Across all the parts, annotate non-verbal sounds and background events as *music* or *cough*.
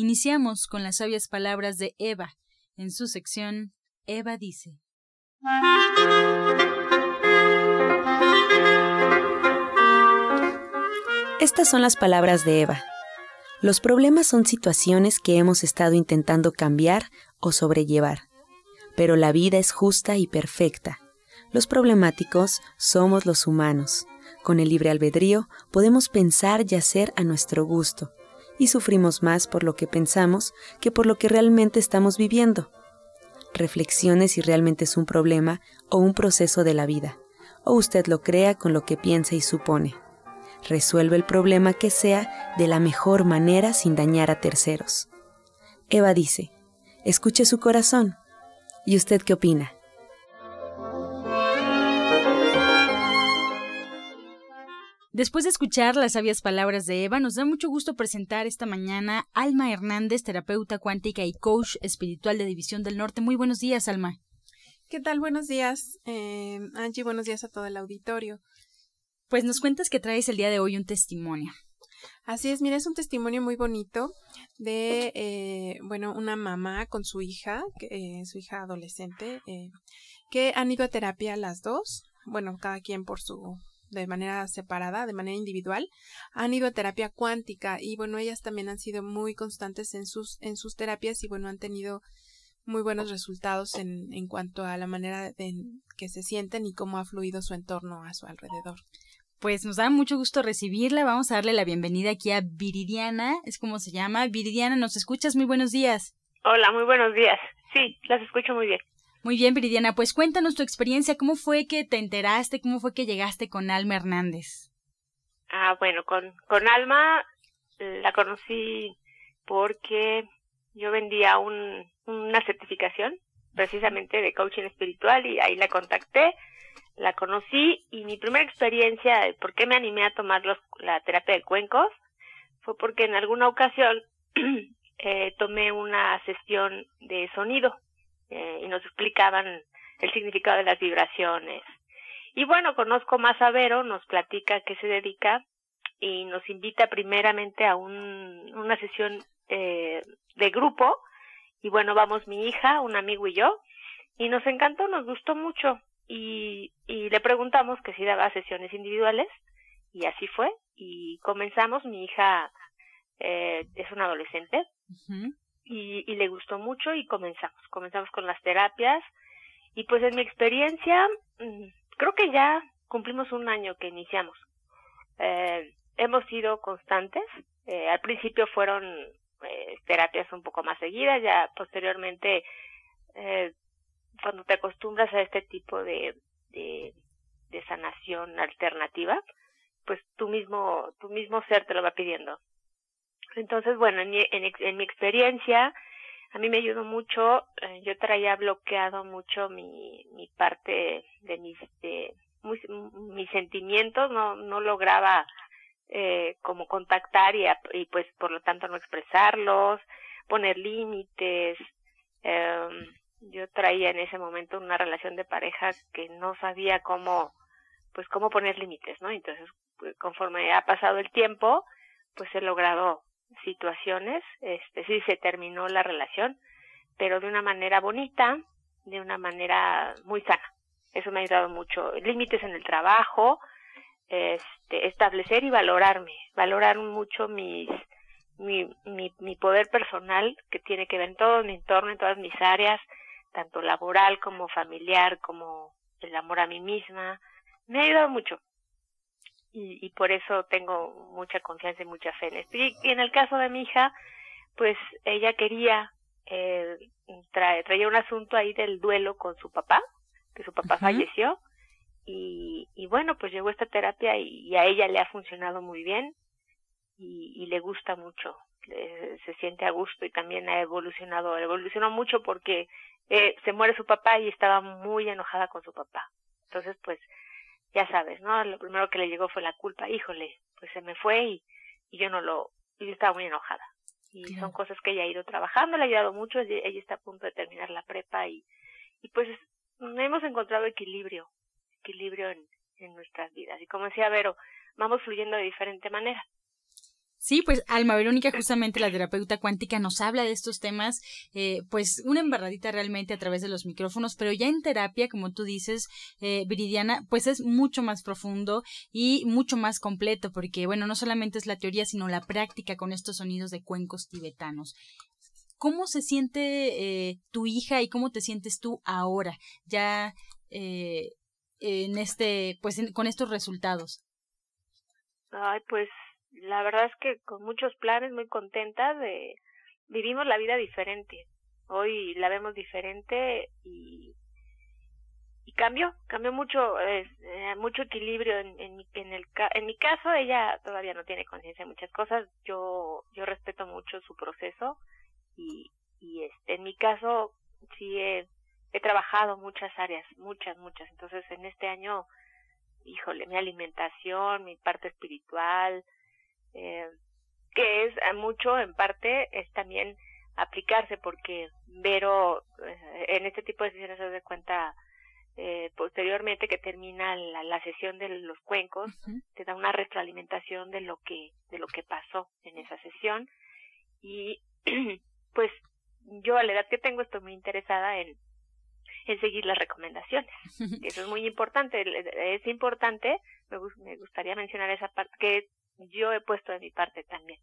Iniciamos con las sabias palabras de Eva, en su sección Eva dice. Estas son las palabras de Eva. Los problemas son situaciones que hemos estado intentando cambiar o sobrellevar, pero la vida es justa y perfecta los problemáticos somos los humanos. Con el libre albedrío podemos pensar y hacer a nuestro gusto, y sufrimos más por lo que pensamos que por lo que realmente estamos viviendo. Reflexione si realmente es un problema o un proceso de la vida, o usted lo crea con lo que piensa y supone. Resuelve el problema que sea de la mejor manera sin dañar a terceros. Eva dice, escuche su corazón. ¿Y usted qué opina? Después de escuchar las sabias palabras de Eva, nos da mucho gusto presentar esta mañana Alma Hernández, terapeuta cuántica y coach espiritual de División del Norte. Muy buenos días, Alma. ¿Qué tal? Buenos días, eh, Angie. Buenos días a todo el auditorio. Pues nos cuentas que traes el día de hoy un testimonio. Así es, mira, es un testimonio muy bonito de, eh, bueno, una mamá con su hija, eh, su hija adolescente, eh, que han ido a terapia las dos, bueno, cada quien por su de manera separada, de manera individual, han ido a terapia cuántica y bueno, ellas también han sido muy constantes en sus, en sus terapias y bueno, han tenido muy buenos resultados en, en cuanto a la manera en que se sienten y cómo ha fluido su entorno a su alrededor. Pues nos da mucho gusto recibirla. Vamos a darle la bienvenida aquí a Viridiana, es como se llama. Viridiana, ¿nos escuchas? Muy buenos días. Hola, muy buenos días. Sí, las escucho muy bien. Muy bien, Viridiana, pues cuéntanos tu experiencia, ¿cómo fue que te enteraste, cómo fue que llegaste con Alma Hernández? Ah, bueno, con, con Alma la conocí porque yo vendía un, una certificación precisamente de coaching espiritual y ahí la contacté, la conocí y mi primera experiencia por qué me animé a tomar los, la terapia de cuencos fue porque en alguna ocasión *clears throat* eh, tomé una sesión de sonido eh, y nos explicaban el significado de las vibraciones. Y bueno, conozco más a Vero, nos platica qué se dedica y nos invita primeramente a un, una sesión eh, de grupo. Y bueno, vamos mi hija, un amigo y yo. Y nos encantó, nos gustó mucho. Y, y le preguntamos que si daba sesiones individuales. Y así fue. Y comenzamos, mi hija eh, es una adolescente y, y le gustó mucho y comenzamos, comenzamos con las terapias y pues en mi experiencia mm, creo que ya cumplimos un año que iniciamos. Eh, hemos sido constantes, eh, al principio fueron eh, terapias un poco más seguidas, ya posteriormente eh, cuando te acostumbras a este tipo de, de, sanación alternativa, pues tú mismo, tu mismo ser te lo va pidiendo. Entonces, bueno, en mi, en, mi experiencia, a mí me ayudó mucho, eh, yo traía bloqueado mucho mi, mi parte de mis, de, mis sentimientos, no, no lograba eh, como contactar y, y pues por lo tanto no expresarlos, poner límites. Eh, yo traía en ese momento una relación de pareja que no sabía cómo, pues cómo poner límites, ¿no? Entonces, pues, conforme ha pasado el tiempo, pues he logrado situaciones, este sí se terminó la relación, pero de una manera bonita, de una manera muy sana. Eso me ha ayudado mucho. Límites en el trabajo, este, establecer y valorarme, valorar mucho mis, mi, mi, mi poder personal que tiene que ver en todo mi entorno, en todas mis áreas, tanto laboral como familiar, como el amor a mí misma. Me ha ayudado mucho y, y por eso tengo mucha confianza y mucha fe en esto. Y, en el caso de mi hija, pues ella quería, eh, trae, traía un asunto ahí del duelo con su papá, que su papá falleció, y, y bueno, pues llegó esta terapia y, a ella le ha funcionado muy bien y, y le gusta mucho eh, se siente a gusto y también ha evolucionado, evolucionó mucho porque eh, se muere su papá y estaba muy enojada con su papá. Entonces, pues, ya sabes, ¿no? Lo primero que le llegó fue la culpa, híjole, pues se me fue y, y yo no lo, y yo estaba muy enojada. Y son cosas que ella ha ido trabajando, le ha ayudado mucho, ella está a punto de terminar la prepa y, y pues hemos encontrado equilibrio, equilibrio en, en nuestras vidas. Y como decía Vero, vamos fluyendo de diferente manera. Sí, pues Alma Verónica, justamente la terapeuta cuántica, nos habla de estos temas, eh, pues una embarradita realmente a través de los micrófonos, pero ya en terapia, como tú dices, eh, Viridiana, pues es mucho más profundo y mucho más completo, porque bueno, no solamente es la teoría, sino la práctica con estos sonidos de cuencos tibetanos. ¿Cómo se siente eh, tu hija y cómo te sientes tú ahora, ya eh, en este, pues con estos resultados? Ay, pues la verdad es que con muchos planes, muy contenta de vivimos la vida diferente. Hoy la vemos diferente y y cambió, cambió mucho, eh, mucho equilibrio en, en, mi, en, el, en mi caso, ella todavía no tiene conciencia de muchas cosas, yo, yo respeto mucho su proceso y, y este, en mi caso sí he, he trabajado muchas áreas, muchas, muchas, entonces en este año, híjole, mi alimentación, mi parte espiritual, eh, que es mucho en parte es también aplicarse porque Vero eh, en este tipo de sesiones se da cuenta eh, posteriormente que termina la, la, sesión de los cuencos te da una retroalimentación de lo que de lo que pasó en esa sesión. Y *clears throat* pues yo a la edad que tengo estoy muy interesada en en seguir las recomendaciones *laughs* eso es muy importante es importante me, me gustaría mencionar esa parte que yo he puesto de mi parte también.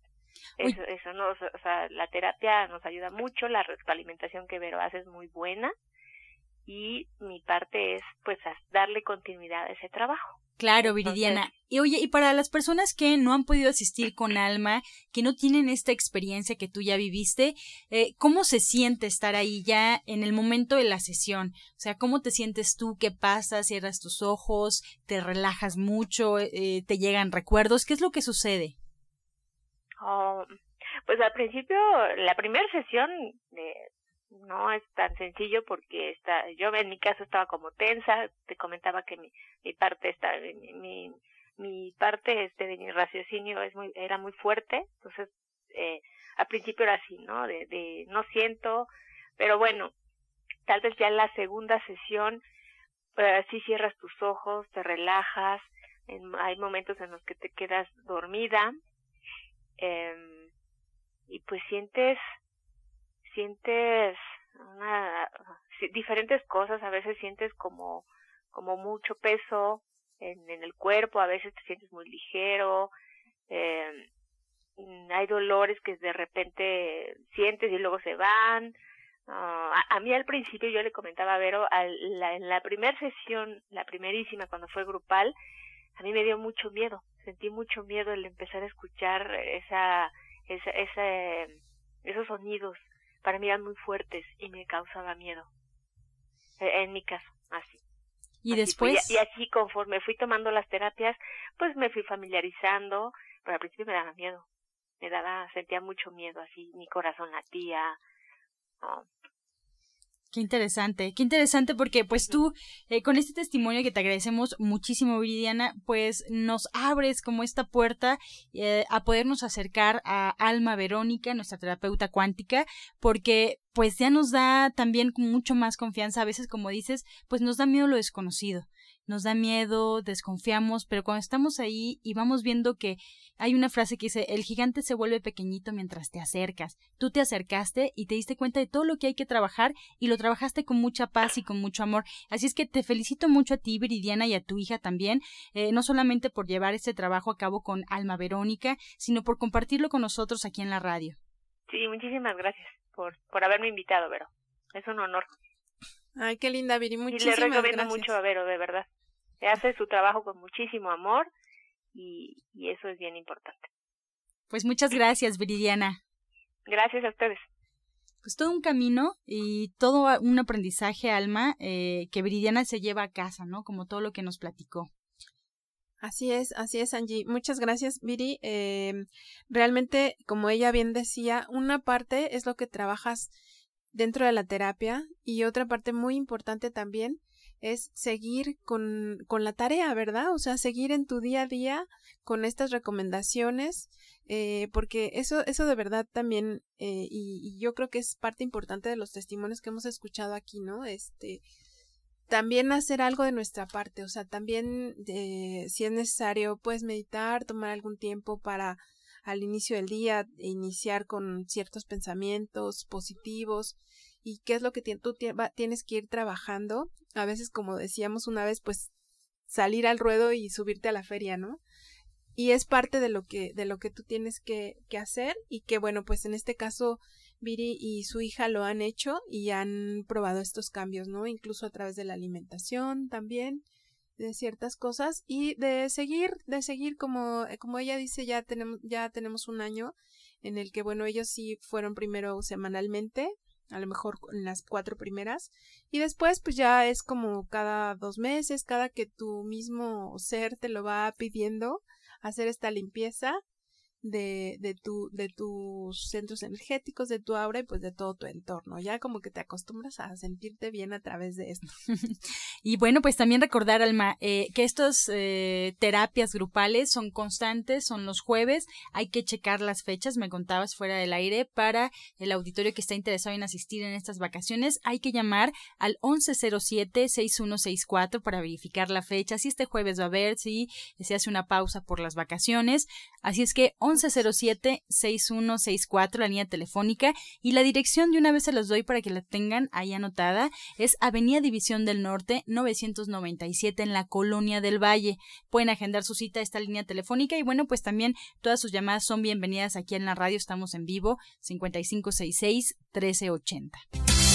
Eso, eso no, o sea, la terapia nos ayuda mucho, la alimentación que Vero hace es muy buena y mi parte es pues darle continuidad a ese trabajo. Claro, Viridiana. y oye, y para las personas que no han podido asistir con Alma, que no tienen esta experiencia que tú ya viviste, eh, ¿cómo se siente estar ahí ya en el momento de la sesión? O sea, ¿cómo te sientes tú? ¿Qué pasa? ¿Cierras tus ojos? ¿Te relajas mucho? Eh, ¿Te llegan recuerdos? ¿Qué es lo que sucede? Oh, pues al principio, la primera sesión de no es tan sencillo porque está, yo en mi caso estaba como tensa, te comentaba que mi, mi parte está, mi, mi, parte este de mi raciocinio es muy, era muy fuerte, entonces eh, al principio era así, ¿no? De, de no siento, pero bueno, tal vez ya en la segunda sesión eh, cierras tus ojos, te relajas, en, hay momentos en los que te quedas dormida eh, y pues sientes sientes una, diferentes cosas, a veces sientes como, como mucho peso en, en el cuerpo, a veces te sientes muy ligero, eh, hay dolores que de repente sientes y luego se van. a, a, mí al principio yo le comentaba a Vero, la, en la primera sesión, la primerísima cuando fue grupal, a mí me dio mucho miedo, sentí mucho miedo el empezar a escuchar esa, esa, esa esos sonidos para mí eran muy fuertes y me causaba miedo. E, en mi caso, así. Y después. Y, así conforme fui tomando las terapias, pues me fui familiarizando, pero al principio me daba miedo. Me daba, sentía mucho miedo, así mi corazón latía. Qué interesante, qué interesante porque pues tú eh, con este testimonio que te agradecemos muchísimo Viridiana, pues nos abres como esta puerta eh, a podernos acercar a Alma Verónica, nuestra terapeuta cuántica, porque pues ya nos da también mucho más confianza, a veces como dices, pues nos da miedo lo desconocido nos da miedo, desconfiamos, pero cuando estamos ahí y vamos viendo que hay una frase que dice, el gigante se vuelve pequeñito mientras te acercas. Tú te acercaste y te diste cuenta de todo lo que hay que trabajar y lo trabajaste con mucha paz y con mucho amor. Así es que te felicito mucho a ti, Viridiana, y a tu hija también, eh, no solamente por llevar este trabajo a cabo con Alma Verónica, sino por compartirlo con nosotros aquí en la radio. Sí, muchísimas gracias por, por haberme invitado, Vero. Es un honor. Ay, qué linda, Viri. Muchísimas y le recomiendo mucho a Vero, de verdad. Hace su trabajo con muchísimo amor y, y eso es bien importante. Pues muchas gracias, Viridiana. Gracias a ustedes. Pues todo un camino y todo un aprendizaje, Alma, eh, que Viridiana se lleva a casa, ¿no? Como todo lo que nos platicó. Así es, así es, Angie. Muchas gracias, Viri. Eh, realmente, como ella bien decía, una parte es lo que trabajas dentro de la terapia y otra parte muy importante también es seguir con, con la tarea, ¿verdad? O sea, seguir en tu día a día con estas recomendaciones, eh, porque eso, eso de verdad también, eh, y, y, yo creo que es parte importante de los testimonios que hemos escuchado aquí, ¿no? Este, también hacer algo de nuestra parte, o sea, también eh, si es necesario, puedes meditar, tomar algún tiempo para al inicio del día iniciar con ciertos pensamientos positivos y qué es lo que tú tienes que ir trabajando. A veces, como decíamos una vez, pues salir al ruedo y subirte a la feria, ¿no? Y es parte de lo que, de lo que tú tienes que, que hacer y que, bueno, pues en este caso Viri y su hija lo han hecho y han probado estos cambios, ¿no? Incluso a través de la alimentación también, de ciertas cosas y de seguir, de seguir como, eh, como ella dice, ya tenemos, ya tenemos un año en el que, bueno, ellos sí fueron primero semanalmente, a lo mejor en las cuatro primeras, y después pues ya es como cada dos meses, cada que tu mismo ser te lo va pidiendo hacer esta limpieza de, de, tu, de tus centros energéticos, de tu aura y pues de todo tu entorno. Ya como que te acostumbras a sentirte bien a través de esto. *laughs* y bueno, pues también recordar, Alma, eh, que estas eh, terapias grupales son constantes, son los jueves, hay que checar las fechas, me contabas fuera del aire, para el auditorio que está interesado en asistir en estas vacaciones, hay que llamar al 1107-6164 para verificar la fecha, si este jueves va a haber, si se hace una pausa por las vacaciones. Así es que 1107-6164, la línea telefónica, y la dirección de una vez se los doy para que la tengan ahí anotada, es Avenida División del Norte 997 en la Colonia del Valle. Pueden agendar su cita a esta línea telefónica y bueno, pues también todas sus llamadas son bienvenidas aquí en la radio, estamos en vivo 5566 1380.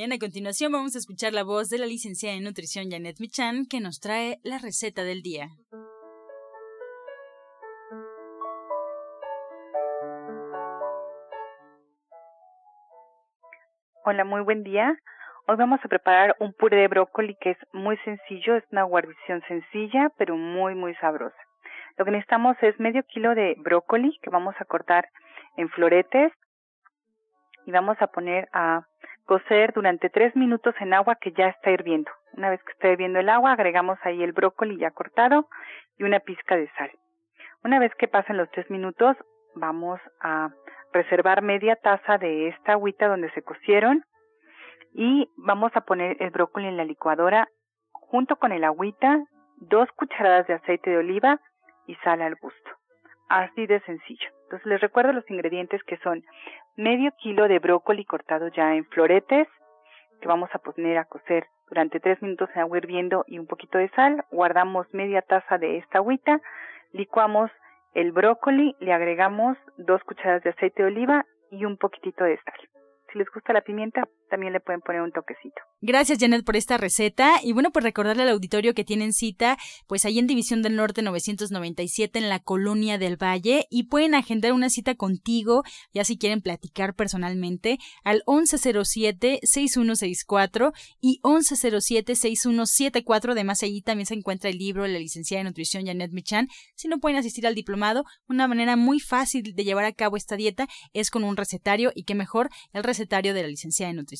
Bien, a continuación vamos a escuchar la voz de la licenciada en nutrición Janet Michan que nos trae la receta del día. Hola, muy buen día. Hoy vamos a preparar un puré de brócoli que es muy sencillo, es una guarnición sencilla, pero muy, muy sabrosa. Lo que necesitamos es medio kilo de brócoli que vamos a cortar en floretes y vamos a poner a cocer durante tres minutos en agua que ya está hirviendo. Una vez que está hirviendo el agua, agregamos ahí el brócoli ya cortado y una pizca de sal. Una vez que pasen los tres minutos, vamos a reservar media taza de esta agüita donde se cocieron y vamos a poner el brócoli en la licuadora junto con el agüita, dos cucharadas de aceite de oliva y sal al gusto. Así de sencillo. Entonces les recuerdo los ingredientes que son medio kilo de brócoli cortado ya en floretes, que vamos a poner a cocer durante tres minutos en agua hirviendo y un poquito de sal. Guardamos media taza de esta agüita, licuamos el brócoli, le agregamos dos cucharadas de aceite de oliva y un poquitito de sal. Si les gusta la pimienta, también le pueden poner un toquecito. Gracias Janet por esta receta. Y bueno, pues recordarle al auditorio que tienen cita pues ahí en División del Norte 997 en la Colonia del Valle y pueden agendar una cita contigo ya si quieren platicar personalmente al 1107-6164 y 1107-6174 además allí también se encuentra el libro de la licenciada de nutrición Janet Michan. Si no pueden asistir al diplomado una manera muy fácil de llevar a cabo esta dieta es con un recetario y qué mejor el recetario de la licenciada de nutrición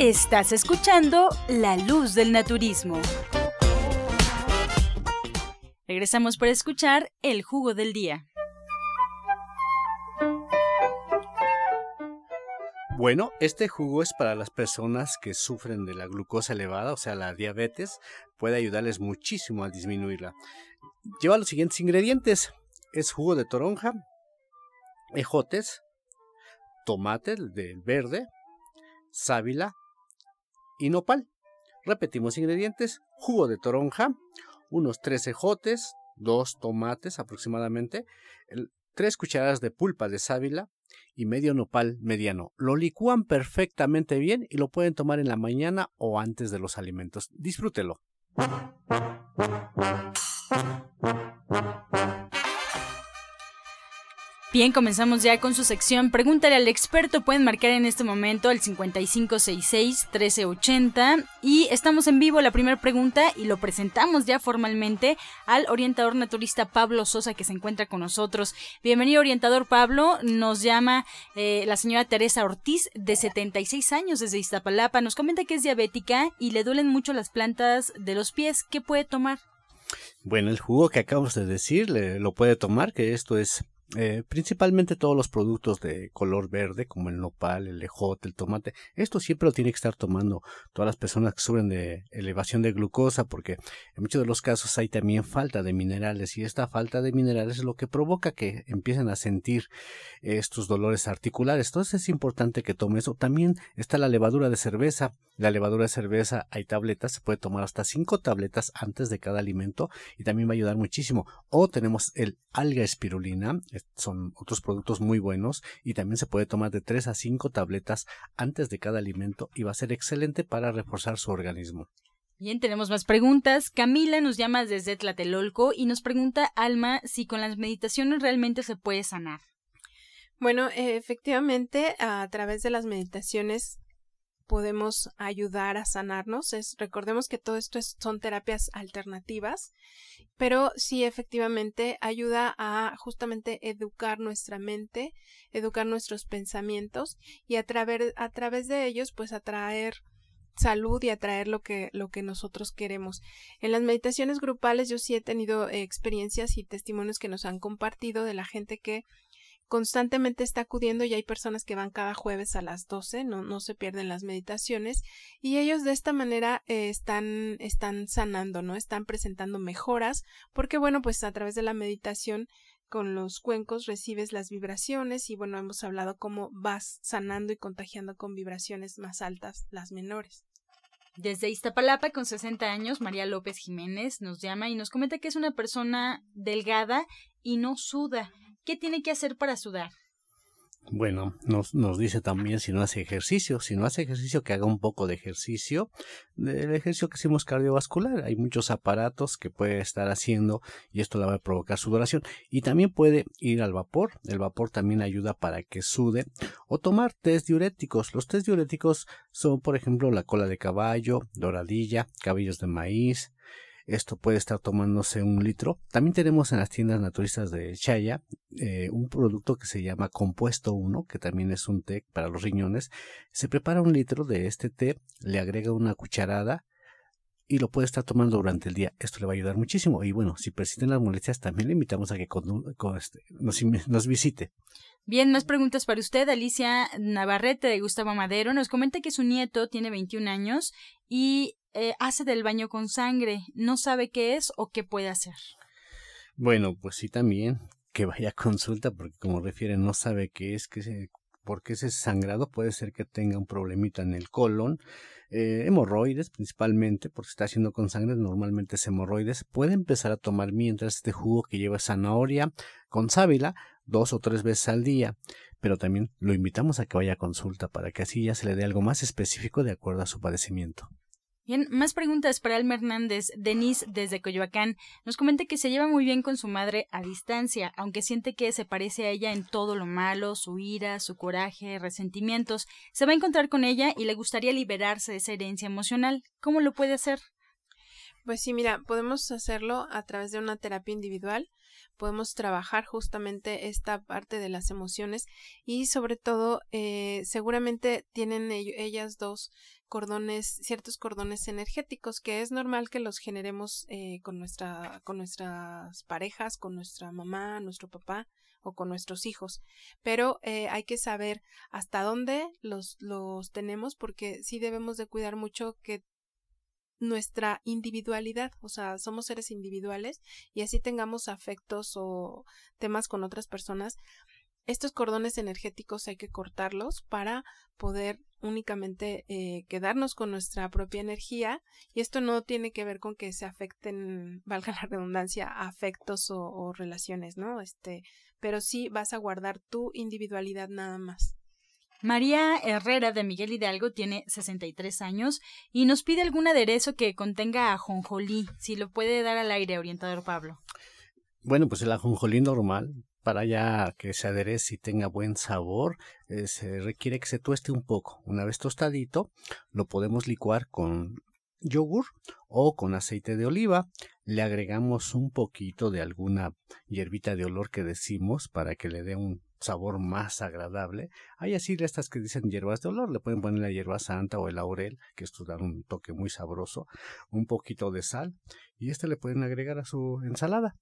Estás escuchando La Luz del Naturismo. Regresamos para escuchar el jugo del día. Bueno, este jugo es para las personas que sufren de la glucosa elevada, o sea, la diabetes, puede ayudarles muchísimo a disminuirla. Lleva los siguientes ingredientes. Es jugo de toronja, ejotes, tomate del verde, sábila y nopal. Repetimos ingredientes, jugo de toronja, unos tres ejotes, dos tomates aproximadamente, tres cucharadas de pulpa de sábila y medio nopal mediano. Lo licúan perfectamente bien y lo pueden tomar en la mañana o antes de los alimentos. Disfrútelo. Bien, comenzamos ya con su sección. Pregúntale al experto. Pueden marcar en este momento el 5566-1380. Y estamos en vivo la primera pregunta y lo presentamos ya formalmente al orientador naturista Pablo Sosa que se encuentra con nosotros. Bienvenido, orientador Pablo. Nos llama eh, la señora Teresa Ortiz, de 76 años, desde Iztapalapa. Nos comenta que es diabética y le duelen mucho las plantas de los pies. ¿Qué puede tomar? Bueno, el jugo que acabamos de decir lo puede tomar, que esto es eh, principalmente todos los productos de color verde como el nopal, el ejote, el tomate, esto siempre lo tiene que estar tomando todas las personas que sufren de elevación de glucosa porque en muchos de los casos hay también falta de minerales y esta falta de minerales es lo que provoca que empiecen a sentir estos dolores articulares. Entonces es importante que tome eso. También está la levadura de cerveza. La levadura de cerveza hay tabletas, se puede tomar hasta cinco tabletas antes de cada alimento y también va a ayudar muchísimo. O tenemos el alga espirulina, son otros productos muy buenos y también se puede tomar de 3 a 5 tabletas antes de cada alimento y va a ser excelente para reforzar su organismo. Bien, tenemos más preguntas. Camila nos llama desde Tlatelolco y nos pregunta, Alma, si con las meditaciones realmente se puede sanar. Bueno, efectivamente, a través de las meditaciones podemos ayudar a sanarnos. Es, recordemos que todo esto son terapias alternativas, pero sí efectivamente ayuda a justamente educar nuestra mente, educar nuestros pensamientos y a, a través de ellos pues atraer salud y atraer lo que, lo que nosotros queremos. En las meditaciones grupales yo sí he tenido experiencias y testimonios que nos han compartido de la gente que constantemente está acudiendo y hay personas que van cada jueves a las 12, no, no se pierden las meditaciones y ellos de esta manera eh, están, están sanando, ¿no? Están presentando mejoras porque bueno, pues a través de la meditación con los cuencos recibes las vibraciones y bueno, hemos hablado cómo vas sanando y contagiando con vibraciones más altas las menores. Desde Iztapalapa, con 60 años, María López Jiménez nos llama y nos comenta que es una persona delgada y no suda. ¿Qué tiene que hacer para sudar? Bueno, nos, nos dice también si no hace ejercicio, si no hace ejercicio que haga un poco de ejercicio, del ejercicio que hicimos cardiovascular, hay muchos aparatos que puede estar haciendo y esto le va a provocar sudoración. Y también puede ir al vapor, el vapor también ayuda para que sude o tomar test diuréticos, los test diuréticos son por ejemplo la cola de caballo, doradilla, cabellos de maíz, esto puede estar tomándose un litro. También tenemos en las tiendas naturistas de Chaya eh, un producto que se llama Compuesto 1, que también es un té para los riñones. Se prepara un litro de este té, le agrega una cucharada y lo puede estar tomando durante el día. Esto le va a ayudar muchísimo. Y bueno, si persisten las molestias, también le invitamos a que este, nos, nos visite. Bien, más preguntas para usted. Alicia Navarrete de Gustavo Madero nos comenta que su nieto tiene 21 años y eh, hace del baño con sangre, no sabe qué es o qué puede hacer. Bueno, pues sí también que vaya a consulta porque como refiere no sabe qué es, qué se, porque ese sangrado puede ser que tenga un problemita en el colon, eh, hemorroides principalmente, porque está haciendo con sangre, normalmente es hemorroides, puede empezar a tomar mientras este jugo que lleva zanahoria con sábila dos o tres veces al día, pero también lo invitamos a que vaya a consulta para que así ya se le dé algo más específico de acuerdo a su padecimiento. Bien, más preguntas para Alma Hernández. Denise, desde Coyoacán, nos comenta que se lleva muy bien con su madre a distancia, aunque siente que se parece a ella en todo lo malo, su ira, su coraje, resentimientos. Se va a encontrar con ella y le gustaría liberarse de esa herencia emocional. ¿Cómo lo puede hacer? Pues sí, mira, podemos hacerlo a través de una terapia individual, podemos trabajar justamente esta parte de las emociones y sobre todo eh, seguramente tienen ellas dos cordones, ciertos cordones energéticos que es normal que los generemos eh, con nuestra, con nuestras parejas, con nuestra mamá, nuestro papá o con nuestros hijos. Pero eh, hay que saber hasta dónde los, los tenemos porque sí debemos de cuidar mucho que nuestra individualidad, o sea, somos seres individuales y así tengamos afectos o temas con otras personas, estos cordones energéticos hay que cortarlos para poder únicamente eh, quedarnos con nuestra propia energía y esto no tiene que ver con que se afecten, valga la redundancia, afectos o, o relaciones, ¿no? Este, pero sí vas a guardar tu individualidad nada más. María Herrera de Miguel Hidalgo tiene 63 años y nos pide algún aderezo que contenga ajonjolí, si lo puede dar al aire, orientador Pablo. Bueno, pues el ajonjolí normal, para ya que se aderece y tenga buen sabor, eh, se requiere que se tueste un poco. Una vez tostadito, lo podemos licuar con yogur o con aceite de oliva. Le agregamos un poquito de alguna hierbita de olor que decimos para que le dé un sabor más agradable. Hay así estas que dicen hierbas de olor, le pueden poner la hierba santa o el laurel, que esto da un toque muy sabroso, un poquito de sal y este le pueden agregar a su ensalada.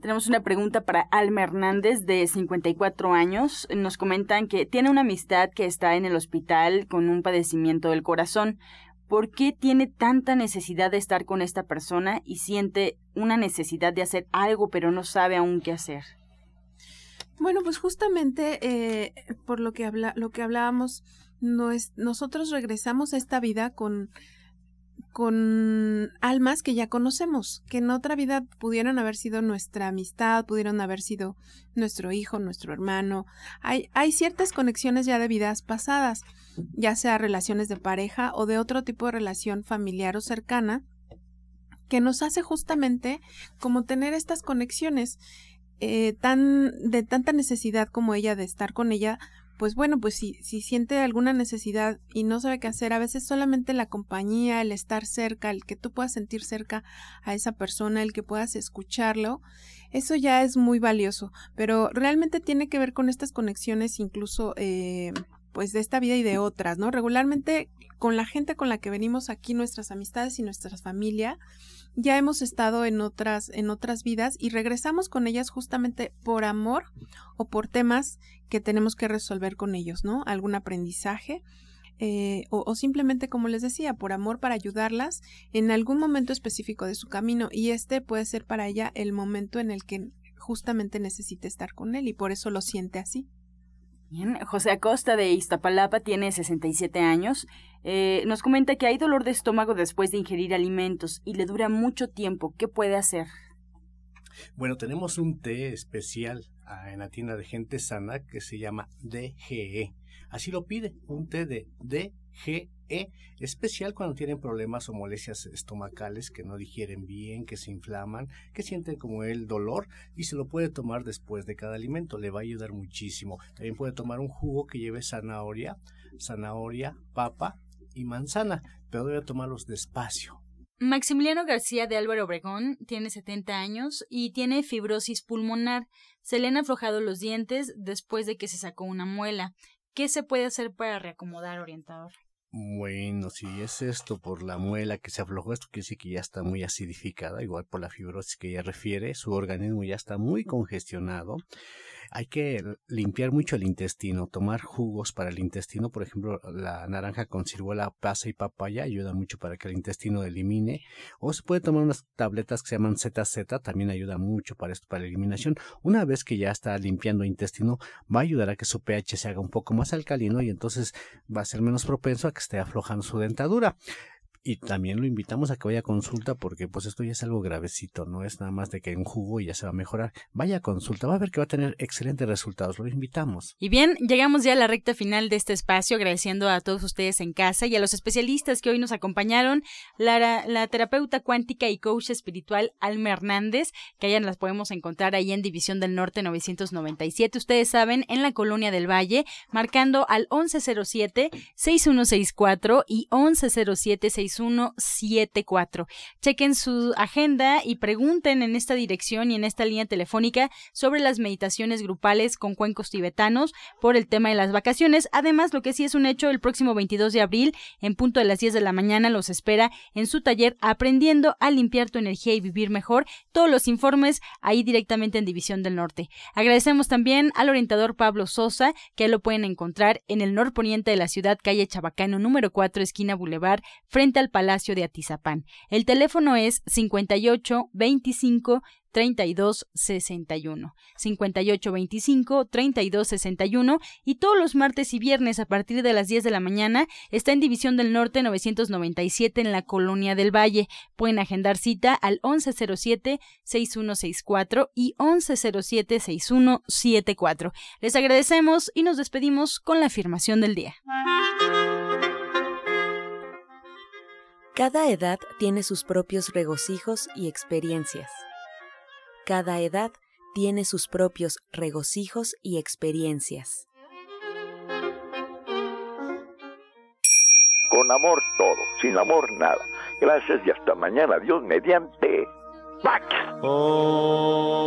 Tenemos una pregunta para Alma Hernández, de 54 años. Nos comentan que tiene una amistad que está en el hospital con un padecimiento del corazón. ¿Por qué tiene tanta necesidad de estar con esta persona y siente una necesidad de hacer algo pero no sabe aún qué hacer? Bueno, pues justamente eh, por lo que, habla, lo que hablábamos, no es, nosotros regresamos a esta vida con, con almas que ya conocemos, que en otra vida pudieron haber sido nuestra amistad, pudieron haber sido nuestro hijo, nuestro hermano. Hay, hay ciertas conexiones ya de vidas pasadas, ya sea relaciones de pareja o de otro tipo de relación familiar o cercana, que nos hace justamente como tener estas conexiones eh, tan de tanta necesidad como ella de estar con ella, pues bueno, pues si, si siente alguna necesidad y no sabe qué hacer, a veces solamente la compañía, el estar cerca, el que tú puedas sentir cerca a esa persona, el que puedas escucharlo, eso ya es muy valioso, pero realmente tiene que ver con estas conexiones incluso eh, pues de esta vida y de otras, ¿no? Regularmente con la gente con la que venimos aquí, nuestras amistades y nuestra familia, ya hemos estado en otras, en otras vidas y regresamos con ellas justamente por amor o por temas que tenemos que resolver con ellos, ¿no? Algún aprendizaje. Eh, o, o, simplemente, como les decía, por amor para ayudarlas en algún momento específico de su camino y este puede ser para ella el momento en el que justamente necesite estar con él y por eso lo siente así. Bien, José Acosta de Iztapalapa tiene 67 años. Eh, nos comenta que hay dolor de estómago después de ingerir alimentos y le dura mucho tiempo. ¿Qué puede hacer? Bueno, tenemos un té especial ah, en la tienda de gente sana que se llama DGE. Así lo pide, un té de DGE e, especial cuando tienen problemas o molestias estomacales que no digieren bien, que se inflaman, que sienten como el dolor y se lo puede tomar después de cada alimento, le va a ayudar muchísimo. También puede tomar un jugo que lleve zanahoria, zanahoria, papa y manzana, pero debe tomarlos despacio. Maximiliano García de Álvaro Obregón tiene 70 años y tiene fibrosis pulmonar. Se le han aflojado los dientes después de que se sacó una muela. ¿Qué se puede hacer para reacomodar, orientador? Bueno, si es esto por la muela que se aflojó, esto quiere decir que ya está muy acidificada, igual por la fibrosis que ella refiere, su organismo ya está muy congestionado hay que limpiar mucho el intestino, tomar jugos para el intestino, por ejemplo, la naranja con ciruela, pasa y papaya ayuda mucho para que el intestino elimine, o se puede tomar unas tabletas que se llaman ZZ, también ayuda mucho para esto, para la eliminación. Una vez que ya está limpiando el intestino, va a ayudar a que su pH se haga un poco más alcalino y entonces va a ser menos propenso a que esté aflojando su dentadura. Y también lo invitamos a que vaya a consulta porque pues esto ya es algo gravecito, no es nada más de que un jugo y ya se va a mejorar. Vaya a consulta, va a ver que va a tener excelentes resultados, lo invitamos. Y bien, llegamos ya a la recta final de este espacio, agradeciendo a todos ustedes en casa y a los especialistas que hoy nos acompañaron, la, la terapeuta cuántica y coach espiritual Alma Hernández, que allá las podemos encontrar ahí en División del Norte 997, ustedes saben, en la Colonia del Valle, marcando al 1107-6164 y 1107 6174. Chequen su agenda y pregunten en esta dirección y en esta línea telefónica sobre las meditaciones grupales con cuencos tibetanos por el tema de las vacaciones. Además, lo que sí es un hecho, el próximo 22 de abril, en punto de las 10 de la mañana, los espera en su taller Aprendiendo a limpiar tu energía y vivir mejor. Todos los informes ahí directamente en División del Norte. Agradecemos también al orientador Pablo Sosa, que lo pueden encontrar en el norponiente de la ciudad, calle Chabacano, número 4, esquina Boulevard, frente al Palacio de Atizapán. El teléfono es 58 25 3261 5825 3261 y todos los martes y viernes a partir de las 10 de la mañana está en División del Norte 997 en la Colonia del Valle. Pueden agendar cita al 1107 6164 y 1107 6174. Les agradecemos y nos despedimos con la afirmación del día. Cada edad tiene sus propios regocijos y experiencias. Cada edad tiene sus propios regocijos y experiencias. Con amor todo, sin amor nada. Gracias y hasta mañana. Dios mediante. ¡Pax! Oh.